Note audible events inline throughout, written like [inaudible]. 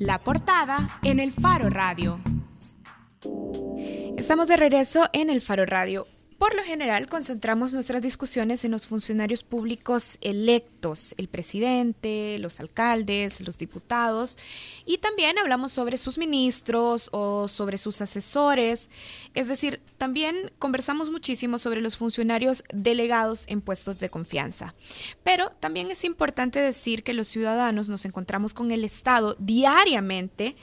La portada en el Faro Radio. Estamos de regreso en el Faro Radio. Por lo general, concentramos nuestras discusiones en los funcionarios públicos electos, el presidente, los alcaldes, los diputados, y también hablamos sobre sus ministros o sobre sus asesores. Es decir, también conversamos muchísimo sobre los funcionarios delegados en puestos de confianza. Pero también es importante decir que los ciudadanos nos encontramos con el Estado diariamente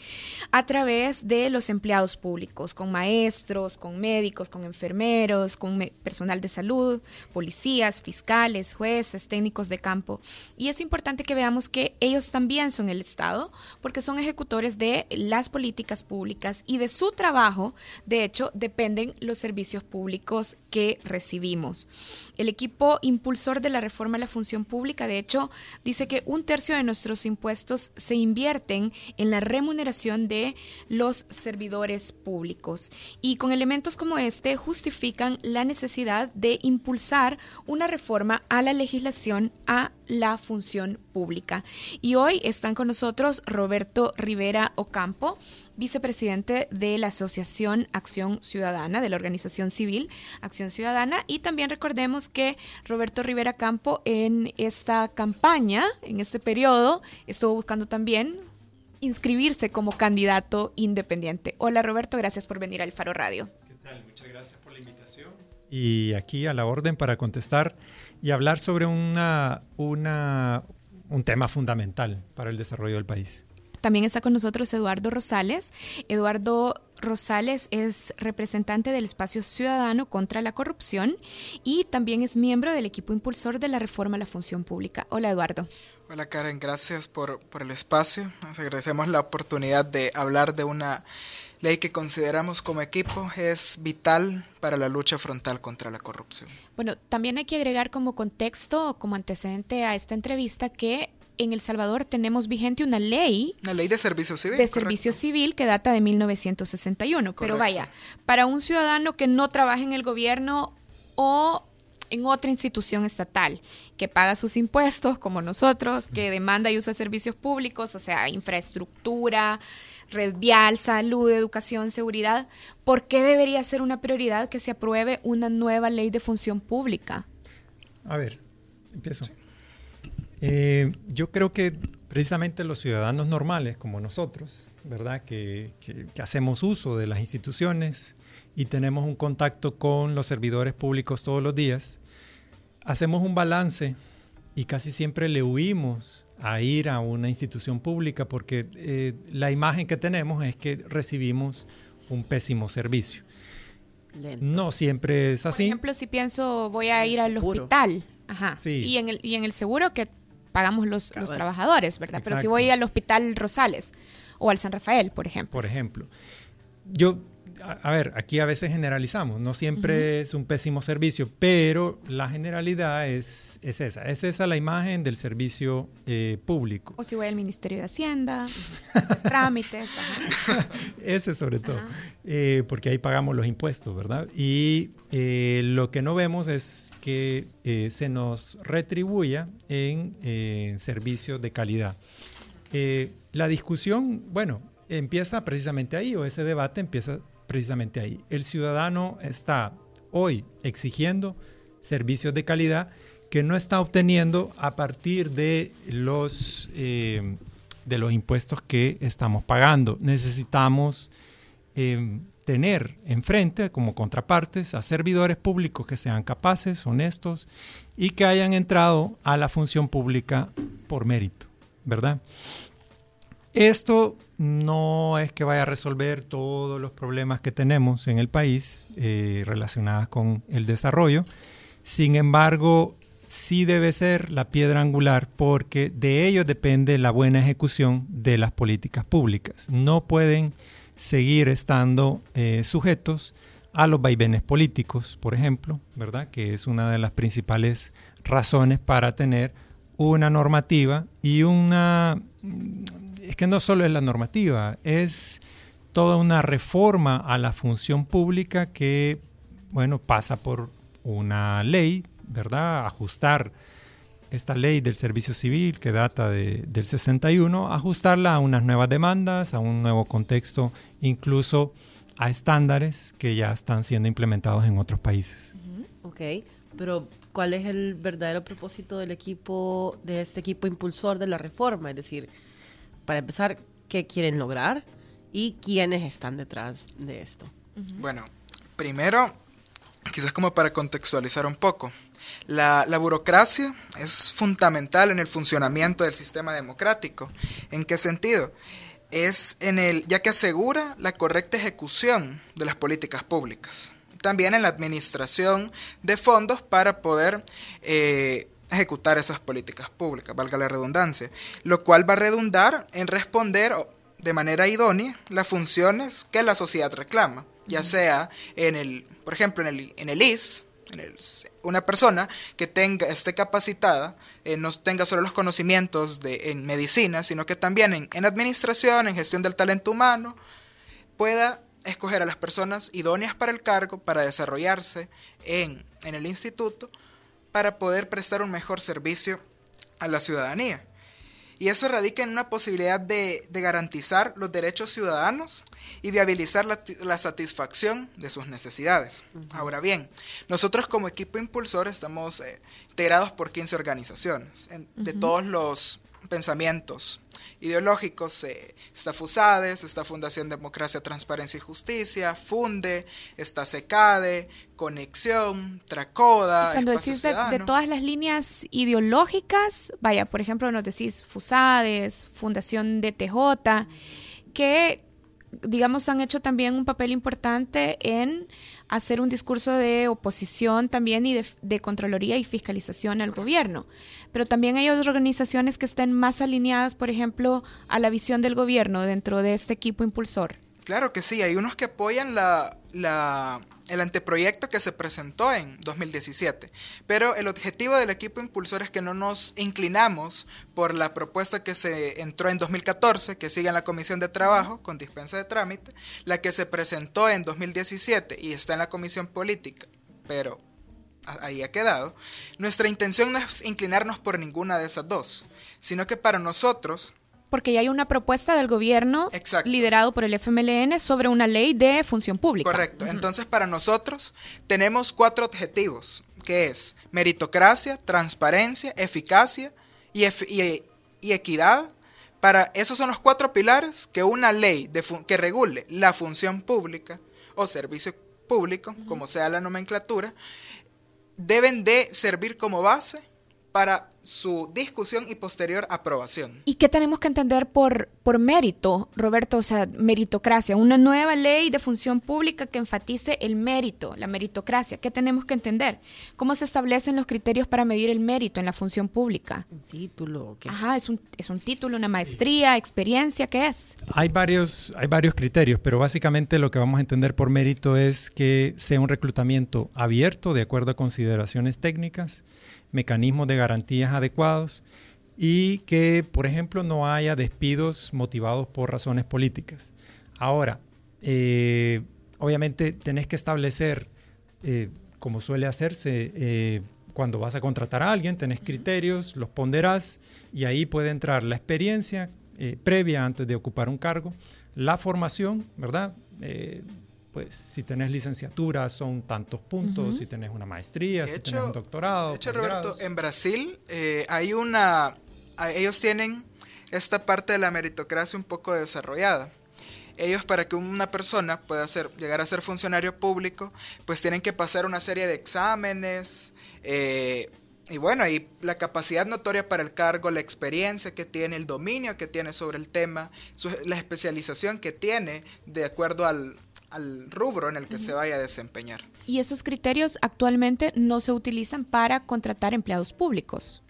a través de los empleados públicos, con maestros, con médicos, con enfermeros, con personal de salud, policías, fiscales, jueces, técnicos de campo. Y es importante que veamos que ellos también son el Estado, porque son ejecutores de las políticas públicas y de su trabajo, de hecho, dependen los servicios públicos que recibimos. El equipo impulsor de la reforma a la función pública, de hecho, dice que un tercio de nuestros impuestos se invierten en la remuneración de los servidores públicos. Y con elementos como este justifican la necesidad de impulsar una reforma a la legislación a la función pública. Y hoy están con nosotros Roberto Rivera Ocampo, vicepresidente de la Asociación Acción Ciudadana, de la organización civil Acción Ciudadana. Y también recordemos que Roberto Rivera Campo en esta campaña, en este periodo, estuvo buscando también inscribirse como candidato independiente. Hola Roberto, gracias por venir al Faro Radio. ¿Qué tal? Muchas gracias por la invitación. Y aquí a la orden para contestar y hablar sobre una, una, un tema fundamental para el desarrollo del país. También está con nosotros Eduardo Rosales. Eduardo Rosales es representante del Espacio Ciudadano contra la Corrupción y también es miembro del equipo impulsor de la reforma a la función pública. Hola Eduardo. Hola Karen, gracias por, por el espacio. Nos agradecemos la oportunidad de hablar de una ley que consideramos como equipo es vital para la lucha frontal contra la corrupción. Bueno, también hay que agregar como contexto, como antecedente a esta entrevista, que en El Salvador tenemos vigente una ley. Una ley de servicio civil. De servicio civil que data de 1961. Pero vaya, para un ciudadano que no trabaja en el gobierno o en otra institución estatal, que paga sus impuestos como nosotros, que demanda y usa servicios públicos, o sea, infraestructura, red vial, salud, educación, seguridad, ¿por qué debería ser una prioridad que se apruebe una nueva ley de función pública? A ver, empiezo. Eh, yo creo que precisamente los ciudadanos normales como nosotros, ¿verdad? Que, que, hacemos uso de las instituciones y tenemos un contacto con los servidores públicos todos los días, hacemos un balance y casi siempre le huimos a ir a una institución pública porque eh, la imagen que tenemos es que recibimos un pésimo servicio. No siempre es así. Por ejemplo, si pienso voy a ir al hospital, ajá, y, en el, y en el seguro que pagamos los, los trabajadores, ¿verdad? Pero si voy al hospital Rosales o al San Rafael, por ejemplo. Por ejemplo. Yo a, ver, aquí a veces generalizamos, no siempre es un pésimo servicio, pero la generalidad es, es esa, es esa la imagen del servicio eh, público. O si voy al Ministerio de Hacienda, [laughs] trámites. [laughs] Ese sobre todo, eh, porque ahí pagamos los impuestos, ¿verdad? Y eh, lo que no vemos es que se nos retribuya en servicios de calidad. la discusión, bueno, empieza precisamente ahí, o ese debate empieza precisamente ahí. El ciudadano está hoy exigiendo servicios de calidad que no está obteniendo a partir de los, eh, de los impuestos que estamos pagando. Necesitamos eh, tener enfrente como contrapartes a servidores públicos que sean capaces, honestos y que hayan entrado a la función pública por mérito, ¿verdad? Esto no es que vaya a resolver todos los problemas que tenemos en el país eh, relacionados con el desarrollo. Sin embargo, sí debe ser la piedra angular porque de ello depende la buena ejecución de las políticas públicas. No pueden seguir estando eh, sujetos a los vaivenes políticos, por ejemplo, ¿verdad? Que es una de las principales razones para tener una normativa y una es que no solo es la normativa, es toda una reforma a la función pública que, bueno, pasa por una ley, ¿verdad? Ajustar esta ley del servicio civil que data del 61, ajustarla a unas nuevas demandas, a un nuevo contexto, incluso a estándares que ya están siendo implementados en otros países. Ok, pero ¿cuál es el verdadero propósito del equipo, de este equipo impulsor de la reforma? Es decir, para empezar, ¿qué quieren lograr y quiénes están detrás de esto? Bueno, primero, quizás como para contextualizar un poco, la, la, burocracia es fundamental en el funcionamiento del sistema democrático. ¿En qué sentido? Es en el, ya que asegura la correcta ejecución de las políticas públicas. También en la administración de fondos para poder eh, ejecutar esas políticas públicas, valga la redundancia, lo cual va a redundar en responder de manera idónea las funciones que la sociedad reclama, ya sea en el, por ejemplo, en el, en el IS, una persona que tenga, esté capacitada, eh, no tenga solo los conocimientos de, en medicina, sino que también en, administración, en gestión del talento humano, pueda escoger a las personas idóneas para el cargo, para desarrollarse en, en el instituto, para poder prestar un mejor servicio a la ciudadanía. Y eso radica en una posibilidad de, garantizar los derechos ciudadanos y viabilizar la, satisfacción de sus necesidades. Ahora bien, nosotros como equipo impulsor estamos eh, integrados por 15 organizaciones de todos los pensamientos ideológicos. Eh, está FUSADES, está Fundación Democracia, Transparencia y Justicia, FUNDE, está SECADE, Conexión, Tracoda. Cuando decís de, todas las líneas ideológicas, vaya, por ejemplo, nos decís FUSADES, Fundación DTJ, que digamos han hecho también un papel importante en hacer un discurso de oposición también y de, de Contraloría y fiscalización al gobierno pero también hay otras organizaciones que estén más alineadas, por ejemplo, a la visión del gobierno dentro de este equipo impulsor. Claro que sí, hay unos que apoyan la, el anteproyecto que se presentó en 2017, pero el objetivo del equipo impulsor es que no nos inclinamos por la propuesta que se entró en 2014, que sigue en la Comisión de Trabajo con dispensa de trámite, la que se presentó en 2017 y está en la Comisión Política, pero ahí ha quedado, nuestra intención no es inclinarnos por ninguna de esas dos, sino que para nosotros... Porque ya hay una propuesta del gobierno liderado por el FMLN sobre una ley de función pública. Correcto. Entonces, para nosotros tenemos cuatro objetivos, que es meritocracia, transparencia, eficacia y, y, equidad. Para esos son los cuatro pilares que una ley que regule la función pública o servicio público, como sea la nomenclatura, deben de servir como base para su discusión y posterior aprobación. ¿Y qué tenemos que entender por, por mérito, Roberto? O sea, meritocracia, una nueva ley de función pública que enfatice el mérito, la meritocracia. ¿Qué tenemos que entender? ¿Cómo se establecen los criterios para medir el mérito en la función pública? Un título. Ajá, es un, es un título, una maestría, experiencia, ¿qué es? Hay varios, hay varios criterios, pero básicamente lo que vamos a entender por mérito es que sea un reclutamiento abierto de acuerdo a consideraciones técnicas mecanismos de garantías adecuados y que, por ejemplo, no haya despidos motivados por razones políticas. Ahora, eh, obviamente tenés que establecer, eh, como suele hacerse, eh, cuando vas a contratar a alguien, tenés criterios, los ponderás y ahí puede entrar la experiencia previa antes de ocupar un cargo, la formación, ¿verdad? Pues si tenés licenciatura son tantos puntos, si tenés una maestría, si tenés un doctorado. De hecho, Roberto, en Brasil eh, hay una, ellos tienen esta parte de la meritocracia un poco desarrollada. Ellos para que una persona pueda ser, llegar a ser funcionario público, pues tienen que pasar una serie de exámenes. Eh, y bueno, y la capacidad notoria para el cargo, la experiencia que tiene, el dominio que tiene sobre el tema, la especialización que tiene de acuerdo al, al rubro en el que se vaya a desempeñar. ¿Y esos criterios actualmente no se utilizan para contratar empleados públicos?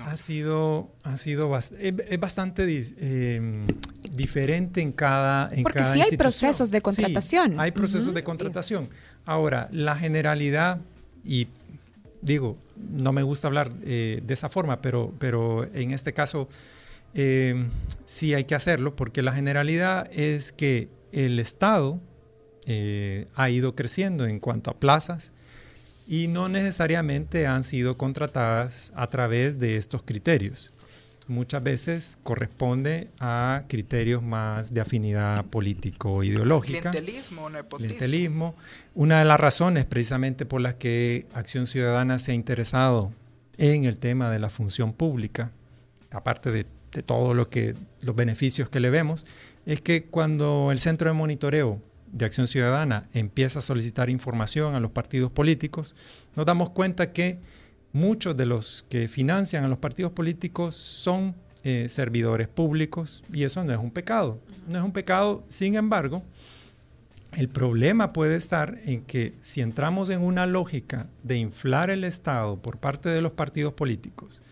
Ha sido, ha sido es bastante em, diferente en cada en Porque sí hay procesos de contratación. hay procesos de contratación. Ahora, la generalidad, y digo, no me gusta hablar eh, de esa forma, pero, pero en este caso em, sí hay que hacerlo, porque la generalidad es que el Estado eh, ha ido creciendo en cuanto a plazas y no necesariamente han sido contratadas a través de estos criterios. Muchas veces corresponde a criterios más de afinidad político-ideológica. Clientelismo nepotismo. Clientelismo. Una de las razones precisamente por las que Acción Ciudadana se ha interesado en el tema de la función pública, aparte de, de todo lo que los beneficios que le vemos, es que cuando el centro de monitoreo de Acción Ciudadana empieza a solicitar información a los partidos políticos, nos damos cuenta que muchos de los que financian a los partidos políticos son eh, servidores públicos y eso no es un pecado. No es un pecado, sin embargo, el problema puede estar en que si entramos en una lógica de inflar el Estado por parte de los partidos políticos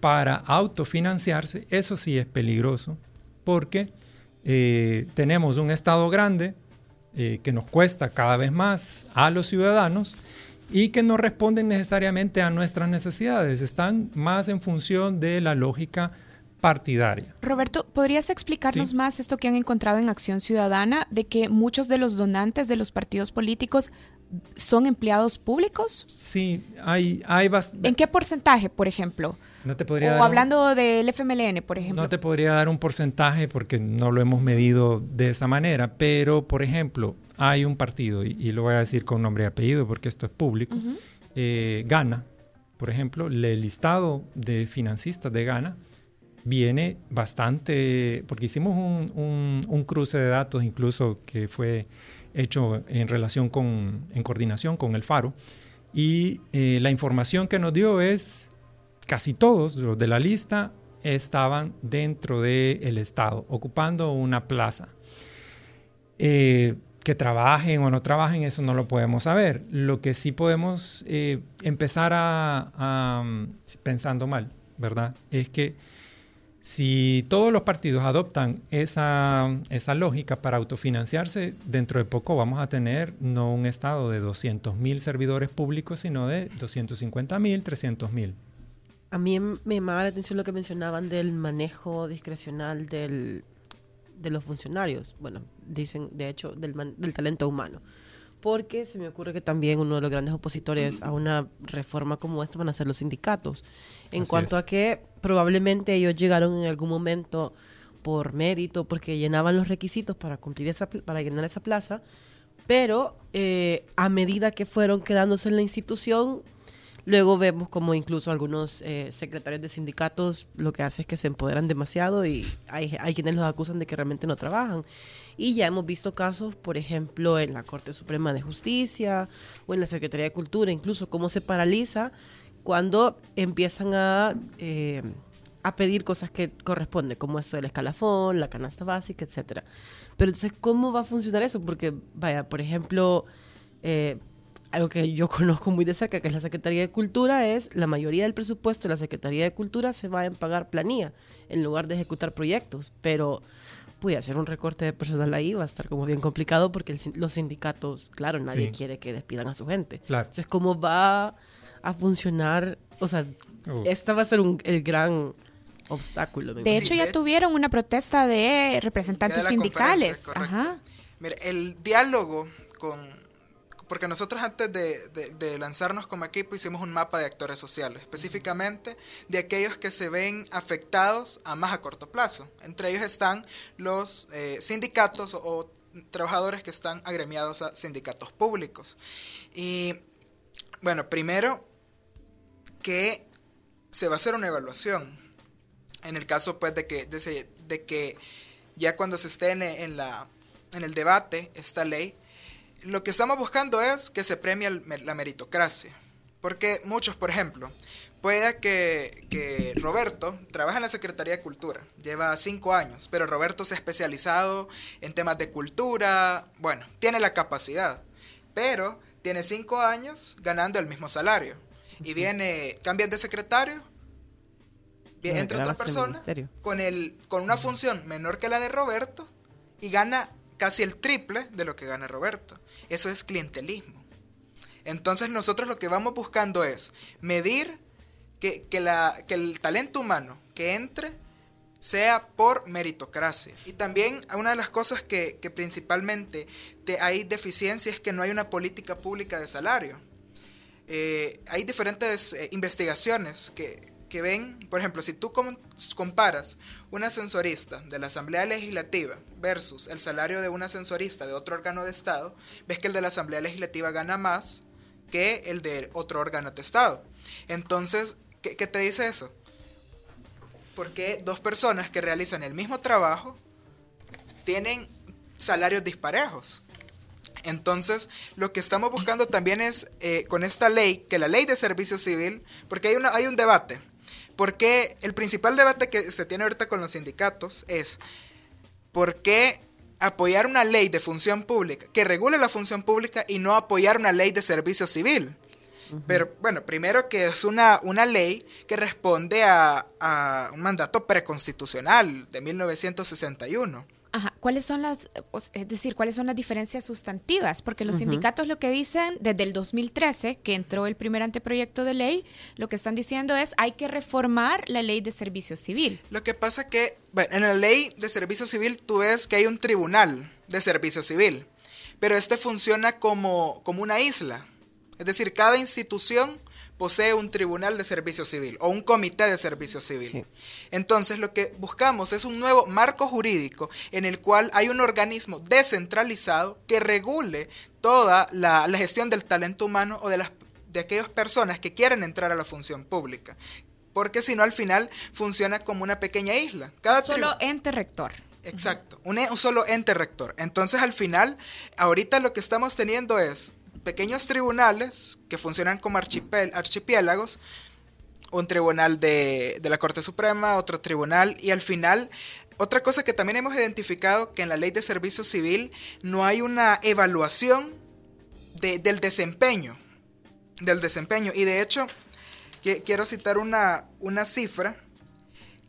para autofinanciarse, eso sí es peligroso porque eh, tenemos un Estado grande eh, que nos cuesta cada vez más a los ciudadanos y que no responden necesariamente a nuestras necesidades, están más en función de la lógica partidaria. Roberto, ¿podrías explicarnos más esto que han encontrado en Acción Ciudadana, de que muchos de los donantes de los partidos políticos son empleados públicos? Sí, hay, hay ¿En qué porcentaje, por ejemplo? No te podría o hablando del FMLN, por ejemplo. No te podría dar un porcentaje porque no lo hemos medido de esa manera, pero por ejemplo, hay un partido, y, lo voy a decir con nombre y apellido porque esto es público, eh, Gana, por ejemplo, el listado de financistas de Gana viene bastante, porque hicimos un, cruce de datos incluso que fue hecho en relación con, en coordinación con el Faro, y eh, la información que nos dio es casi todos los de la lista estaban dentro del Estado, ocupando una plaza. Eh, que trabajen o no trabajen, eso no lo podemos saber. Lo que sí podemos eh, empezar a, pensando mal, ¿verdad? Es que si todos los partidos adoptan esa, esa lógica para autofinanciarse, dentro de poco vamos a tener no un estado de 200 mil servidores públicos, sino de 250 mil, 300 mil. A mí me llamaba la atención lo que mencionaban del manejo discrecional del, de los funcionarios. Bueno, dicen, de hecho, del, del talento humano. Porque se me ocurre que también uno de los grandes opositores a una reforma como esta van a ser los sindicatos. En cuanto a que probablemente ellos llegaron en algún momento por mérito, porque llenaban los requisitos para cumplir esa, para llenar esa plaza, pero eh, a medida que fueron quedándose en la institución, Luego vemos como incluso algunos eh, secretarios de sindicatos lo que hace es que se empoderan demasiado y hay, hay quienes los acusan de que realmente no trabajan. Y ya hemos visto casos, por ejemplo, en la Corte Suprema de Justicia o en la Secretaría de Cultura, incluso cómo se paraliza cuando empiezan a, eh, a pedir cosas que corresponden, como esto del escalafón, la canasta básica, etcétera. Pero entonces, ¿cómo va a funcionar eso? Porque, vaya, por ejemplo... Eh, algo que yo [laughs] conozco muy de cerca, que es la Secretaría de Cultura, es la mayoría del presupuesto de la Secretaría de Cultura se va a pagar planilla en lugar de ejecutar proyectos. Pero puede hacer un recorte de personal ahí va a estar como bien complicado porque los sindicatos, claro, nadie quiere que despidan a su gente. Entonces, ¿cómo va a funcionar? O sea, esta va a ser el gran obstáculo. De hecho, ya tuvieron una protesta de representantes sindicales. Ajá. Mira, el diálogo con porque nosotros antes de, lanzarnos como equipo hicimos un mapa de actores sociales, específicamente de aquellos que se ven afectados a más a corto plazo. Entre ellos están los eh, sindicatos o, trabajadores que están agremiados a sindicatos públicos. Y bueno, primero que se va a hacer una evaluación. En el caso pues de que, de, que ya cuando se esté en, la, en el debate esta ley, lo que estamos buscando es que se premie la meritocracia. Porque muchos, por ejemplo, puede que, Roberto trabaja en la Secretaría de Cultura, lleva cinco años, pero Roberto se ha especializado en temas de cultura, bueno, tiene la capacidad, pero tiene cinco años ganando el mismo salario. Y viene, cambian de secretario, viene, entra otra persona con, el, con una función menor que la de Roberto y gana casi el triple de lo que gana Roberto. Eso es clientelismo. Entonces nosotros lo que vamos buscando es medir que, la, que el talento humano que entre sea por meritocracia. Y también una de las cosas que, principalmente te, hay deficiencia es que no hay una política pública de salario. eh, hay diferentes eh, investigaciones que, ven, por ejemplo, si tú comparas un ascensorista de la Asamblea Legislativa versus el salario de un ascensorista de otro órgano de Estado, ves que el de la Asamblea Legislativa gana más que el de otro órgano de Estado. Entonces, ¿qué, te dice eso? Porque dos personas que realizan el mismo trabajo tienen salarios disparejos. Entonces, lo que estamos buscando también es, eh, con esta ley, que la ley de servicio civil, porque hay, una, hay un debate, porque el principal debate que se tiene ahorita con los sindicatos es, ¿por qué apoyar una ley de función pública que regule la función pública y no apoyar una ley de servicio civil? Pero bueno, primero que es una, una ley que responde a, a un mandato preconstitucional de 1961. Ajá. ¿Cuáles son las, es decir, cuáles son las diferencias sustantivas? Porque los sindicatos lo que dicen desde el 2013, que entró el primer anteproyecto de ley, lo que están diciendo es hay que reformar la ley de servicio civil. Lo que pasa que, bueno, en la ley de servicio civil tú ves que hay un tribunal de servicio civil, pero este funciona como, como una isla. Es decir, cada institución posee un tribunal de servicio civil o un comité de servicio civil. Entonces lo que buscamos es un nuevo marco jurídico en el cual hay un organismo descentralizado que regule toda la, gestión del talento humano o de, las, de aquellas personas que quieren entrar a la función pública. Porque si no, al final funciona como una pequeña isla. Cada solo ente rector. Exacto, un, un solo ente rector. Entonces, al final, ahorita lo que estamos teniendo es pequeños tribunales que funcionan como archipiélagos, un tribunal de, la Corte Suprema, otro tribunal, y al final, otra cosa que también hemos identificado, que en la ley de servicio civil no hay una evaluación del desempeño, del desempeño, y de hecho, quiero citar una, una cifra,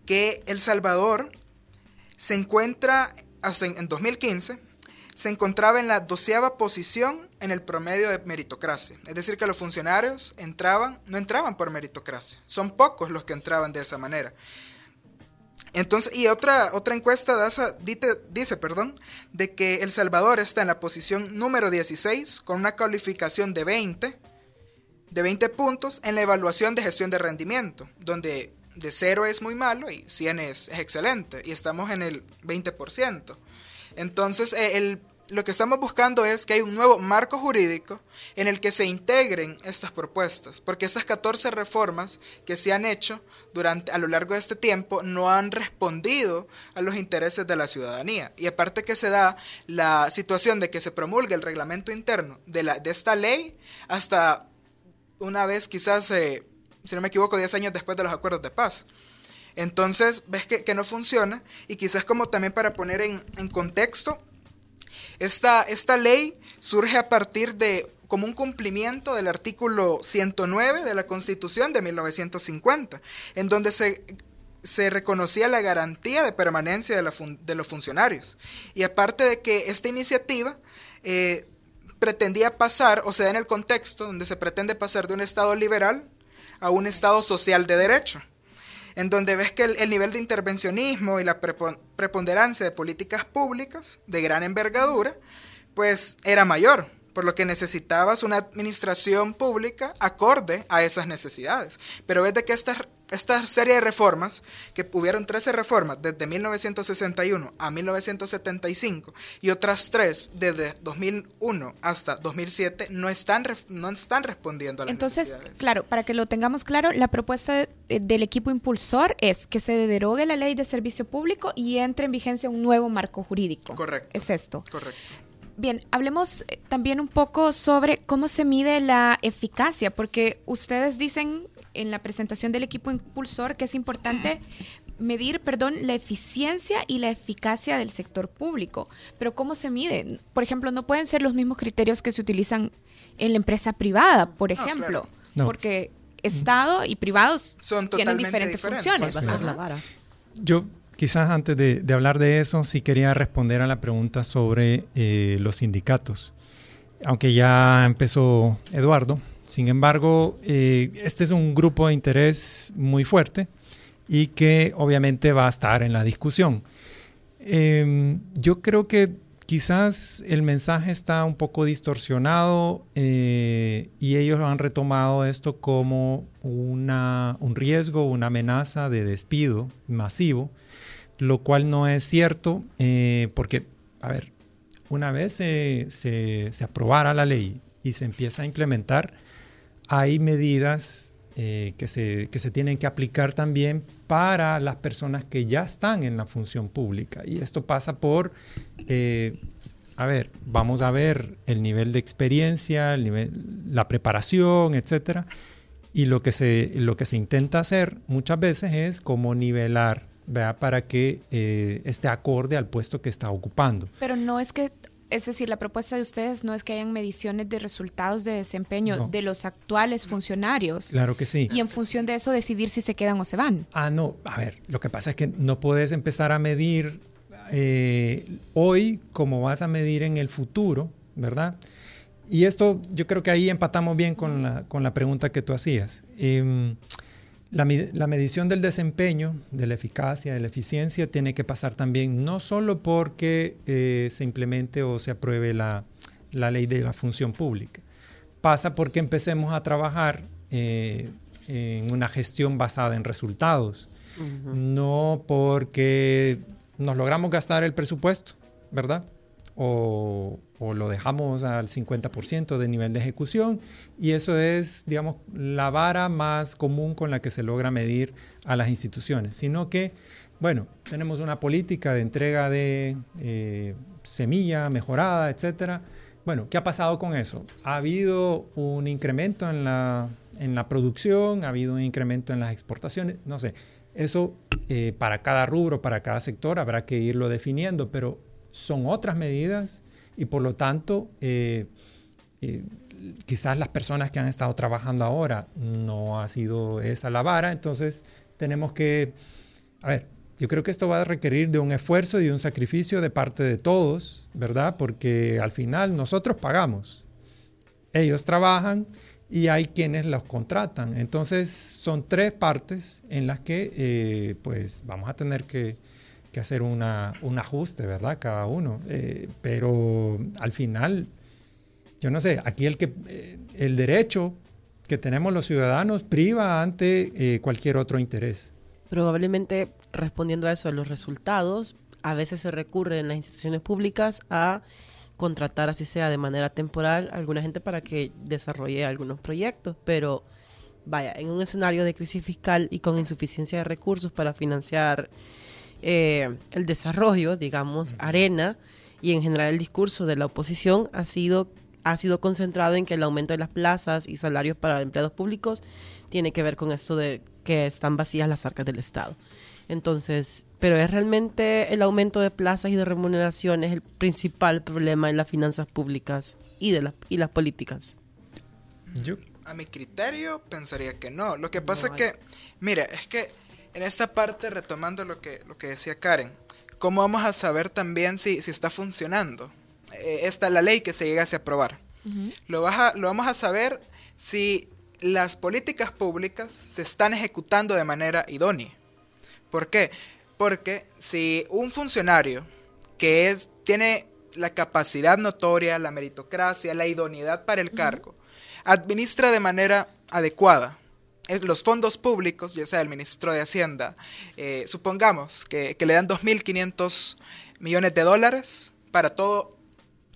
que El Salvador se encuentra en 2015 se encontraba en la doceava posición en el promedio de meritocracia. Es decir, que los funcionarios entraban, no entraban por meritocracia. Son pocos los que entraban de esa manera. Entonces, y otra, otra encuesta dice, perdón, de que El Salvador está en la posición número 16 con una calificación de 20, de 20 puntos en la evaluación de gestión de rendimiento, donde de 0 es muy malo y 100 es, es excelente, y estamos en el 20%. Entonces, eh, lo que estamos buscando es que hay un nuevo marco jurídico en el que se integren estas propuestas, porque estas 14 reformas que se han hecho durante, a lo largo de este tiempo no han respondido a los intereses de la ciudadanía. Y aparte que se da la situación de que se promulgue el reglamento interno de, la, de esta ley hasta una vez quizás, eh, si no me equivoco, 10 años después de los acuerdos de paz. Entonces, ves que, no funciona y quizás como también para poner en, contexto, esta, esta ley surge a partir de como un cumplimiento del artículo 109 de la Constitución de 1950, en donde se, se reconocía la garantía de permanencia de, los funcionarios. Y aparte de que esta iniciativa eh, pretendía pasar, o sea, en el contexto donde se pretende pasar de un Estado liberal a un Estado social de derecho en donde ves que el, nivel de intervencionismo y la preponderancia de políticas públicas de gran envergadura, pues era mayor, por lo que necesitabas una administración pública acorde a esas necesidades. Pero ves de que estas esta serie de reformas, que hubieron 13 reformas desde 1961 a 1975 y otras tres desde 2001 hasta 2007, no están, no están respondiendo a las Entonces, claro, para que lo tengamos claro, la propuesta del equipo impulsor es que se derogue la ley de servicio público y entre en vigencia un nuevo marco jurídico. Correcto. Es esto. Correcto. Bien, hablemos eh, también un poco sobre cómo se mide la eficacia, porque ustedes dicen en la presentación del equipo impulsor que es importante medir, perdón, la eficiencia y la eficacia del sector público. Pero ¿cómo se mide? Por ejemplo, no pueden ser los mismos criterios que se utilizan en la empresa privada, por ejemplo, porque Estado y privados Son tienen diferentes, funciones. Yo quizás antes de, hablar de eso, sí quería responder a la pregunta sobre eh, los sindicatos, aunque ya empezó Eduardo. Sin embargo, eh, este es un grupo de interés muy fuerte y que obviamente va a estar en la discusión. Em, yo creo que quizás el mensaje está un poco distorsionado eh, y ellos han retomado esto como una, un riesgo, una amenaza de despido masivo, lo cual no es cierto eh, porque, a ver, una vez se, se, aprobara la ley y se empieza a implementar, hay medidas eh, que, se, que se tienen que aplicar también para las personas que ya están en la función pública. Y esto pasa por, eh, a ver, vamos a ver el nivel de experiencia, el nivel, la preparación, etcétera. Y lo que, se, lo que se intenta hacer muchas veces es como nivelar ¿vea? para que eh, esté acorde al puesto que está ocupando. Pero no es que es decir, la propuesta de ustedes no es que hayan mediciones de resultados de desempeño de los actuales funcionarios. Claro que sí. Y en función de eso decidir si se quedan o se van. Ah, no. A ver, lo que pasa es que no puedes empezar a medir eh, hoy como vas a medir en el futuro, ¿verdad? Y esto yo creo que ahí empatamos bien con la, con la pregunta que tú hacías. Em, la, medición del desempeño, de la eficacia, de la eficiencia, tiene que pasar también no solo porque eh, se implemente o se apruebe la, ley de la función pública, pasa porque empecemos a trabajar eh, en una gestión basada en resultados, no porque nos logramos gastar el presupuesto, ¿verdad? O, lo dejamos al 50% de nivel de ejecución y eso es, digamos, la vara más común con la que se logra medir a las instituciones, sino que, bueno, tenemos una política de entrega de eh, semilla mejorada, etcétera. Bueno, ¿qué ha pasado con eso? Ha habido un incremento en la, en la producción, ha habido un incremento en las exportaciones, no sé. Eso eh, para cada rubro, para cada sector habrá que irlo definiendo, pero son otras medidas y por lo tanto eh, eh, quizás las personas que han estado trabajando ahora no ha sido esa la vara, entonces tenemos que, a ver, yo creo que esto va a requerir de un esfuerzo y un sacrificio de parte de todos, ¿verdad? Porque al final nosotros pagamos, ellos trabajan y hay quienes los contratan. Entonces son tres partes en las que eh, pues vamos a tener que que hacer una, un ajuste, ¿verdad? Cada uno. Eh, pero al final, yo no sé, aquí el, que, eh, el derecho que tenemos los ciudadanos priva ante eh, cualquier otro interés. Probablemente respondiendo a eso, a los resultados, a veces se recurre en las instituciones públicas a contratar, así sea de manera temporal, a alguna gente para que desarrolle algunos proyectos, pero vaya, en un escenario de crisis fiscal y con insuficiencia de recursos para financiar eh, el desarrollo, digamos, arena y en general el discurso de la oposición ha sido, ha sido concentrado en que el aumento de las plazas y salarios para empleados públicos tiene que ver con esto de que están vacías las arcas del Estado. Entonces, pero es realmente el aumento de plazas y de remuneraciones el principal problema en las finanzas públicas y de las y las políticas. Yo a mi criterio pensaría que no. Lo que pasa es que, mira, es que en esta parte, retomando lo que, lo que decía Karen, ¿cómo vamos a saber también si, si está funcionando? Eh, esta la ley que se llegase a aprobar. lo, lo vamos a saber si las políticas públicas se están ejecutando de manera idónea. ¿Por qué? Porque si un funcionario que es, tiene la capacidad notoria, la meritocracia, la idoneidad para el cargo, administra de manera adecuada los fondos públicos, ya sea el ministro de Hacienda, eh, supongamos que, le dan 2.500 millones de dólares para todo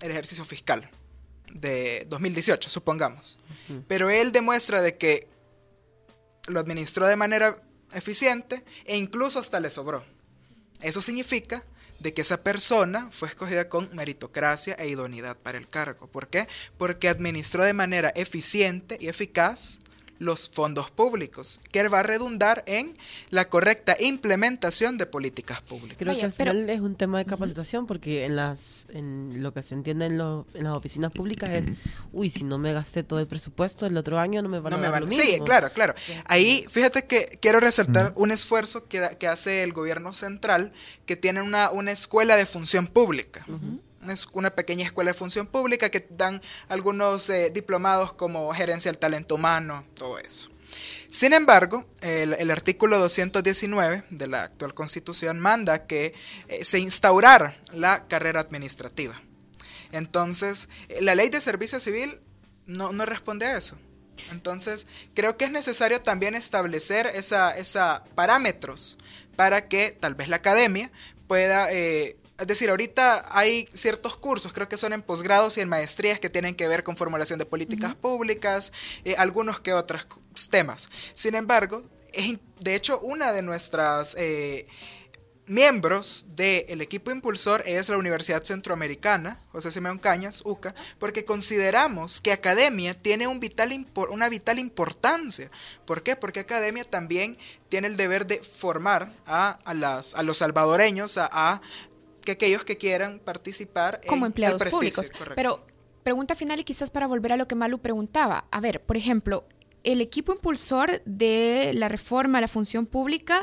el ejercicio fiscal de 2018, supongamos. Pero él demuestra de que lo administró de manera eficiente e incluso hasta le sobró. Eso significa de que esa persona fue escogida con meritocracia e idoneidad para el cargo. ¿Por qué? Porque administró de manera eficiente y eficaz los fondos públicos, que va a redundar en la correcta implementación de políticas públicas. Creo que al final es un tema de capacitación porque en las en lo que se entiende en, las oficinas públicas es, uy, si no me gasté todo el presupuesto el otro año no me van a dar lo Sí, claro, claro. Ahí, fíjate que quiero resaltar un esfuerzo que, que, hace el gobierno central que tiene una, una escuela de función pública es una pequeña escuela de función pública que dan algunos eh, diplomados como gerencia del talento humano, todo eso. Sin embargo, el, artículo 219 de la actual constitución manda que eh, se instaurara la carrera administrativa. Entonces, eh, la ley de servicio civil no, no responde a eso. Entonces, creo que es necesario también establecer esa, esa parámetros para que tal vez la academia pueda es decir, ahorita hay ciertos cursos, creo que son en posgrados y en maestrías que tienen que ver con formulación de políticas públicas, eh, algunos que otros temas. Sin embargo, es, de hecho, una de nuestras eh, miembros del equipo impulsor es la Universidad Centroamericana, José Simeón Cañas, UCA, porque consideramos que academia tiene un vital una vital importancia. ¿Por qué? Porque academia también tiene el deber de formar a, las, a los salvadoreños, a, que aquellos que quieran participar como empleados públicos. Pero pregunta final y quizás para volver a lo que Malu preguntaba. A ver, por ejemplo, el equipo impulsor de la reforma a la función pública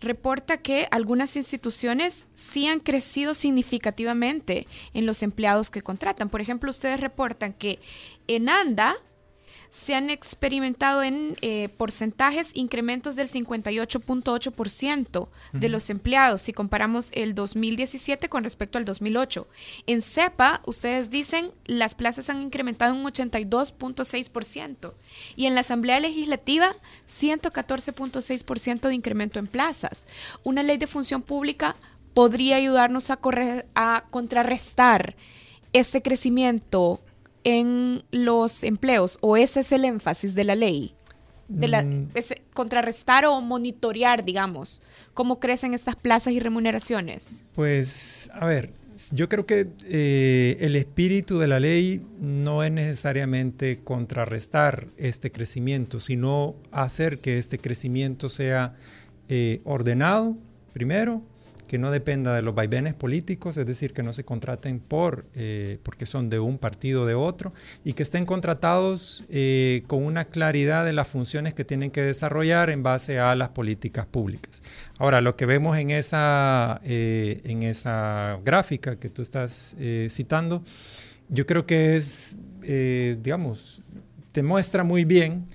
reporta que algunas instituciones sí han crecido significativamente en los empleados que contratan. Por ejemplo, ustedes reportan que en ANDA se han experimentado en eh, porcentajes incrementos del 58.8% de los empleados si comparamos el 2017 con respecto al 2008. En CEPA, ustedes dicen, las plazas han incrementado un 82.6% y en la Asamblea Legislativa 114.6% de incremento en plazas. Una ley de función pública podría ayudarnos a, a contrarrestar este crecimiento en los empleos o ese es el énfasis de la ley? De la, mm. contrarrestar o monitorear, digamos, cómo crecen estas plazas y remuneraciones? Pues, a ver, yo creo que eh, el espíritu de la ley no es necesariamente contrarrestar este crecimiento, sino hacer que este crecimiento sea eh, ordenado, primero, que no dependa de los vaivenes políticos, es decir, que no se contraten por, eh, porque son de un partido o de otro, y que estén contratados eh, con una claridad de las funciones que tienen que desarrollar en base a las políticas públicas. Ahora, lo que vemos en esa, eh, en esa gráfica que tú estás citando, yo creo que es, digamos, te muestra muy bien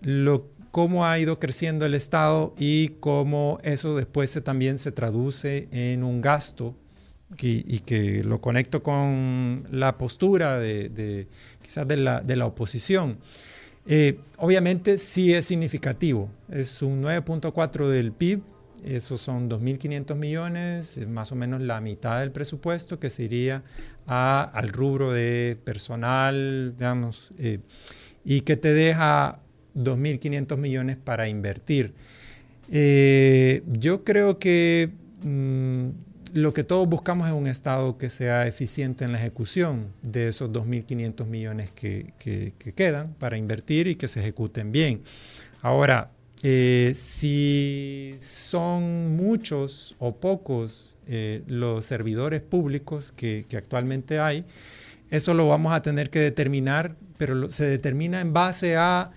lo que cómo ha ido creciendo el Estado y cómo eso después también se traduce en un gasto y, que lo conecto con la postura de, quizás de la, de oposición. Eh, obviamente sí es significativo, es un 9.4 del PIB, esos son 2.500 millones, más o menos la mitad del presupuesto que se iría al rubro de personal, digamos, eh, y que te deja 2.500 millones para invertir. Eh, yo creo que mm, lo que todos buscamos es un Estado que sea eficiente en la ejecución de esos 2.500 millones que, quedan para invertir y que se ejecuten bien. Ahora, eh, si son muchos o pocos eh, los servidores públicos que, que, actualmente hay, eso lo vamos a tener que determinar, pero se determina en base a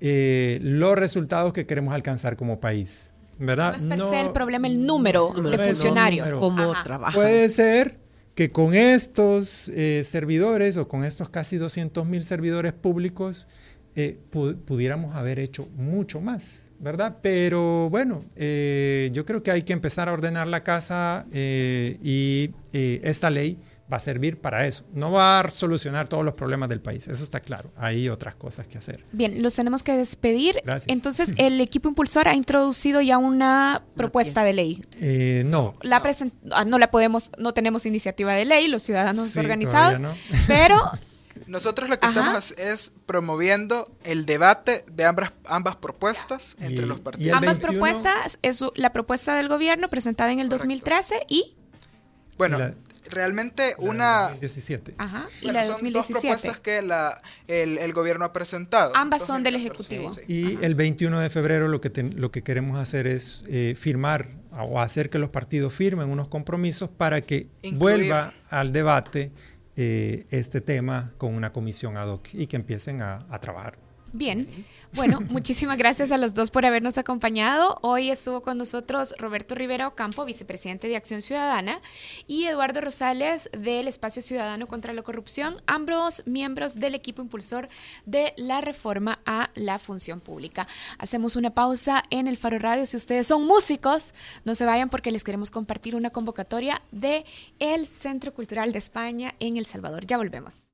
eh, los resultados que queremos alcanzar como país. ¿verdad? No es per se el problema el número de funcionarios. como Puede ser que con estos eh, servidores o con estos casi 200 mil servidores públicos eh, pudiéramos haber hecho mucho más, ¿verdad? Pero bueno, yo creo que hay que empezar a ordenar la casa y esta ley va a servir para eso. No va a solucionar todos los problemas del país, eso está claro. Hay otras cosas que hacer. Bien, los tenemos que despedir. Gracias. Entonces, [laughs] el equipo impulsor ha introducido ya una propuesta de ley. Eh, no. La ah, no la podemos, no tenemos iniciativa de ley, los ciudadanos organizados, [laughs] pero nosotros lo que estamos es promoviendo el debate de ambas, ambas propuestas entre los partidos. Ambas propuestas es la propuesta del gobierno presentada en el 2013 y... Bueno, realmente una... 2017. Ajá, y la de 2017. Son dos propuestas que la, el, gobierno ha presentado. Ambas son del Ejecutivo. Y el 21 de febrero lo que, lo que queremos hacer es eh, firmar o hacer que los partidos firmen unos compromisos para que vuelva al debate eh, este tema con una comisión ad hoc y que empiecen a, a trabajar. Bien, bueno, [laughs] muchísimas gracias a los dos por habernos acompañado. Hoy estuvo con nosotros Roberto Rivera Ocampo, vicepresidente de Acción Ciudadana, y Eduardo Rosales del Espacio Ciudadano contra la Corrupción, ambos miembros del equipo impulsor de la reforma a la función pública. Hacemos una pausa en el Faro Radio. Si ustedes son músicos, no se vayan porque les queremos compartir una convocatoria de el Centro Cultural de España en El Salvador. Ya volvemos.